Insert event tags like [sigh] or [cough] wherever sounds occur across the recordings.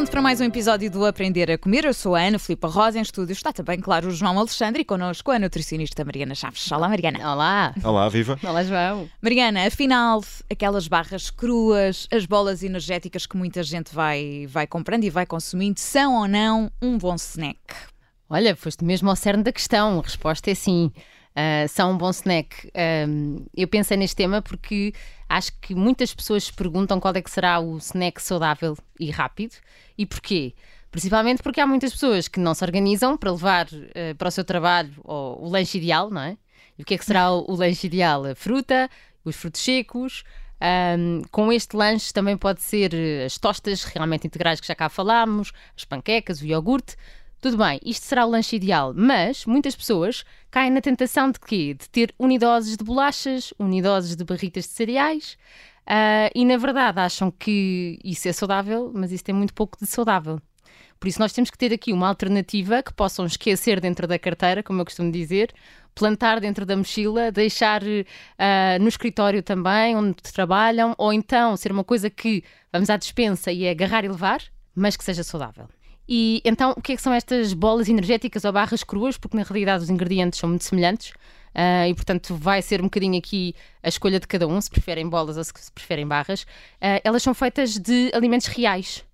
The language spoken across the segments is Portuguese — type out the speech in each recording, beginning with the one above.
pronto para mais um episódio do Aprender a Comer. Eu sou a Ana Filipa Rosa, em estúdio está também, claro, o João Alexandre e connosco a nutricionista Mariana Chaves. Olá, Mariana. Olá. Olá, viva. Olá, João. Mariana, afinal, aquelas barras cruas, as bolas energéticas que muita gente vai, vai comprando e vai consumindo, são ou não um bom snack? Olha, foste mesmo ao cerne da questão. A resposta é sim. Uh, são um bom snack. Um, eu pensei neste tema porque acho que muitas pessoas se perguntam qual é que será o snack saudável e rápido e porquê. Principalmente porque há muitas pessoas que não se organizam para levar uh, para o seu trabalho o, o lanche ideal, não é? E o que é que será o, o lanche ideal? A fruta, os frutos secos. Um, com este lanche também pode ser as tostas realmente integrais que já cá falámos, as panquecas, o iogurte. Tudo bem, isto será o lanche ideal, mas muitas pessoas caem na tentação de quê? De ter unidoses de bolachas, unidoses de barritas de cereais uh, e, na verdade, acham que isso é saudável, mas isso tem muito pouco de saudável. Por isso, nós temos que ter aqui uma alternativa que possam esquecer dentro da carteira, como eu costumo dizer, plantar dentro da mochila, deixar uh, no escritório também, onde trabalham, ou então ser uma coisa que vamos à dispensa e é agarrar e levar, mas que seja saudável. E então, o que é que são estas bolas energéticas ou barras cruas? Porque na realidade os ingredientes são muito semelhantes. Uh, e portanto vai ser um bocadinho aqui a escolha de cada um, se preferem bolas ou se preferem barras. Uh, elas são feitas de alimentos reais.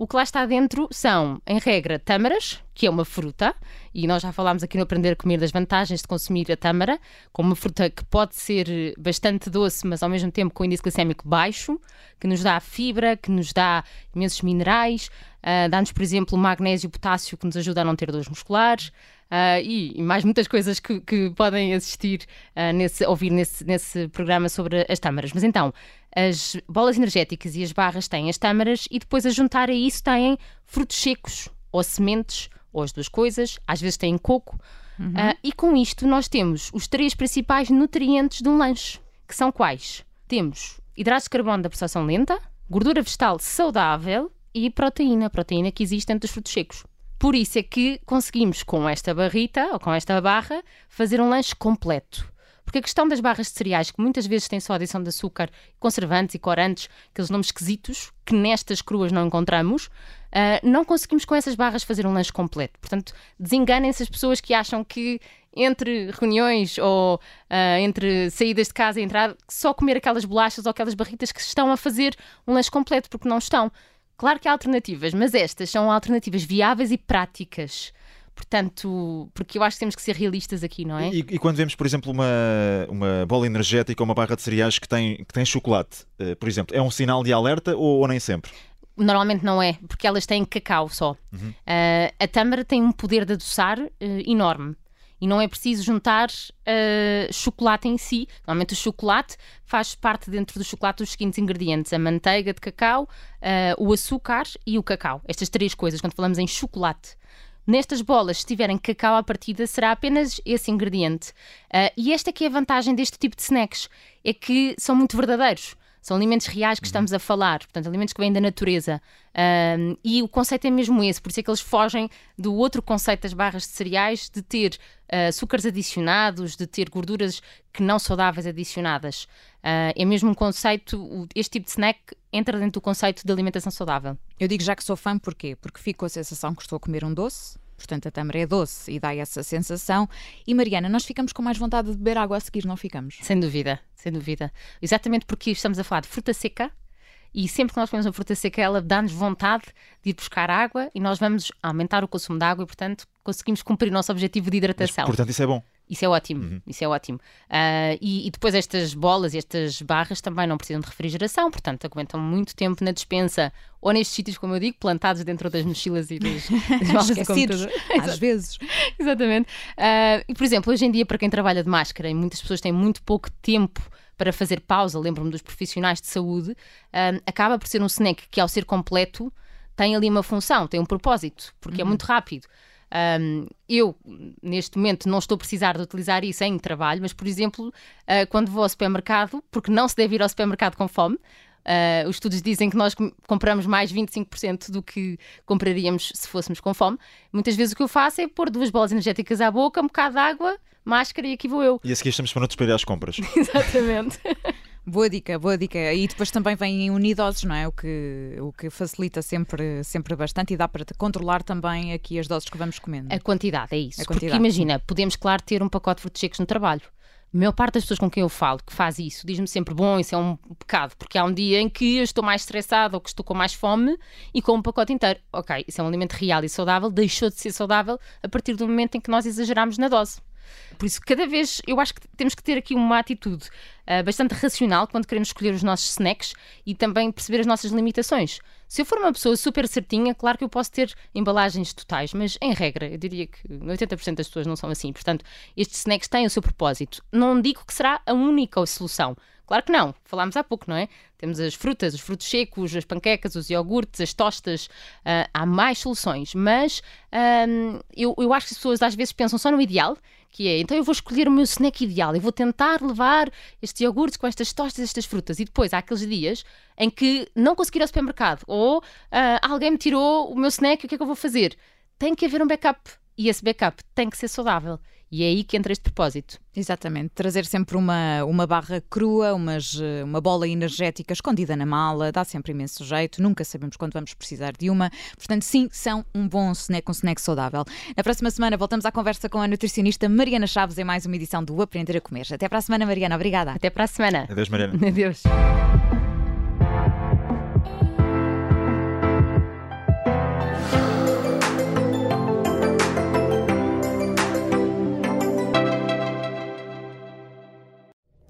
O que lá está dentro são, em regra, tâmaras, que é uma fruta, e nós já falámos aqui no Aprender a Comer das vantagens de consumir a tâmara, como uma fruta que pode ser bastante doce, mas ao mesmo tempo com índice glicémico baixo, que nos dá fibra, que nos dá imensos minerais, uh, dá-nos, por exemplo, magnésio e potássio, que nos ajuda a não ter dores musculares. Uh, e, e, mais muitas coisas que, que podem assistir, uh, nesse, ouvir nesse, nesse programa sobre as tâmaras. Mas então, as bolas energéticas e as barras têm as tâmaras e depois a juntar a isso têm frutos secos ou sementes, ou as duas coisas, às vezes têm coco. Uhum. Uh, e com isto nós temos os três principais nutrientes de um lanche, que são quais? Temos hidratos de carbono da processação lenta, gordura vegetal saudável e proteína, proteína que existe dentro dos frutos secos. Por isso é que conseguimos, com esta barrita ou com esta barra, fazer um lanche completo. Porque a questão das barras de cereais, que muitas vezes têm só adição de açúcar, conservantes e corantes, aqueles nomes esquisitos, que nestas cruas não encontramos, uh, não conseguimos com essas barras fazer um lanche completo. Portanto, desenganem-se as pessoas que acham que entre reuniões ou uh, entre saídas de casa e entrar, só comer aquelas bolachas ou aquelas barritas que estão a fazer um lanche completo, porque não estão. Claro que há alternativas, mas estas são alternativas viáveis e práticas. Portanto, porque eu acho que temos que ser realistas aqui, não é? E, e quando vemos, por exemplo, uma, uma bola energética ou uma barra de cereais que tem, que tem chocolate, uh, por exemplo, é um sinal de alerta ou, ou, nem sempre? Normalmente não é, porque elas têm cacau só. Uhum. Uh, a tâmara tem um poder de adoçar uh, enorme e não é preciso juntar uh, chocolate em si. Normalmente o chocolate faz parte dentro do chocolate dos seguintes ingredientes: a manteiga de cacau, uh, o açúcar e o cacau. Estas três coisas, quando falamos em chocolate. Nestas bolas, se tiverem cacau à partida, será apenas esse ingrediente. Uh, e esta que é a vantagem deste tipo de snacks, é que são muito verdadeiros. São alimentos reais que uhum. estamos a falar, portanto, alimentos que vêm da natureza. Um, e o conceito é mesmo esse, por isso é que eles fogem do outro conceito das barras de cereais, de ter uh, açúcares adicionados, de ter gorduras que não saudáveis adicionadas. Uh, é mesmo um conceito, este tipo de snack entra dentro do conceito de alimentação saudável. Eu digo já que sou fã, porquê? Porque fico com a sensação que estou a comer um doce, portanto a tâmara é doce e dá essa sensação. E Mariana, nós ficamos com mais vontade de beber água a seguir, não ficamos? Sem dúvida, sem dúvida. Exatamente porque estamos a falar de fruta seca e sempre que nós comemos uma fruta seca, ela dá-nos vontade de ir buscar água e nós vamos aumentar o consumo de água e, portanto, conseguimos cumprir o nosso objetivo de hidratação. Mas, portanto, isso é bom. Isso é ótimo, uhum. isso é ótimo. Uh, e, e, depois estas bolas e estas barras também não precisam de refrigeração, portanto aguentam muito tempo na dispensa ou nestes sítios, como eu digo, plantados dentro das mochilas e das, [laughs] das de computador. Às vezes. Exatamente. Uh, e, por exemplo, hoje em dia, para quem trabalha de máscara, e muitas pessoas têm muito pouco tempo para fazer pausa, lembro-me dos profissionais de saúde, uh, acaba por ser um snack que, ao ser completo, tem ali uma função, tem um propósito, porque é uhum. é muito rápido. Um, eu, neste momento, não estou a precisar de utilizar isso em trabalho, mas, por exemplo, uh, quando vou ao supermercado, porque não se deve ir ao supermercado com fome, Uh, os estudos dizem que nós compramos mais 25% do que compraríamos se fôssemos com fome. Muitas vezes o que eu faço é pôr duas bolas energéticas à boca, um bocado de água, máscara e aqui vou eu. E a seguir estamos para para ir às compras. [laughs] Exatamente. Boa dica, boa dica. E depois também vêm unidosos, não é? O que, o que facilita sempre, sempre bastante e dá para controlar também aqui as doses que vamos comendo. A quantidade, é isso. A Porque quantidade. imagina, podemos, claro, ter um pacote de frutos secos no trabalho. A maior parte das pessoas com quem eu falo que faz isso diz-me sempre: bom, isso é um pecado, porque há um dia em que eu estou mais estressado ou que estou com mais fome e com um pacote inteiro. Ok, isso é um alimento real e saudável, deixou de ser saudável a partir do momento em que nós exageramos na dose. Por isso, cada vez eu acho que temos que ter aqui uma atitude uh, bastante racional quando queremos escolher os nossos snacks e também perceber as nossas limitações. Se eu for uma pessoa super certinha, claro que eu posso ter embalagens totais, mas em regra, eu diria que 80% das pessoas não são assim. Portanto, estes snacks têm o seu propósito. Não digo que será a única solução. Claro que não, falámos há pouco, não é? Temos as frutas, os frutos secos, as panquecas, os iogurtes, as tostas, uh, há mais soluções, mas um, eu, eu acho que as pessoas às vezes pensam só no ideal, que é, então eu vou escolher o meu snack ideal, eu vou tentar levar estes iogurtes com estas tostas, estas frutas, e depois há aqueles dias em que não consegui ir ao supermercado, ou uh, alguém me tirou o meu snack, o que é que eu vou fazer? Tem que haver um backup, e esse backup tem que ser saudável. E é aí que entra este propósito. Exatamente, trazer sempre uma, uma barra crua, umas, uma bola energética escondida na mala, dá sempre imenso jeito, nunca sabemos quando vamos precisar de uma. Portanto, sim, são um bom snack, um snack saudável. Na próxima semana voltamos à conversa com a nutricionista Mariana Chaves em mais uma edição do Aprender a Comer. Até para a semana, Mariana. Obrigada. Até para a semana. Adeus, Mariana. Adeus.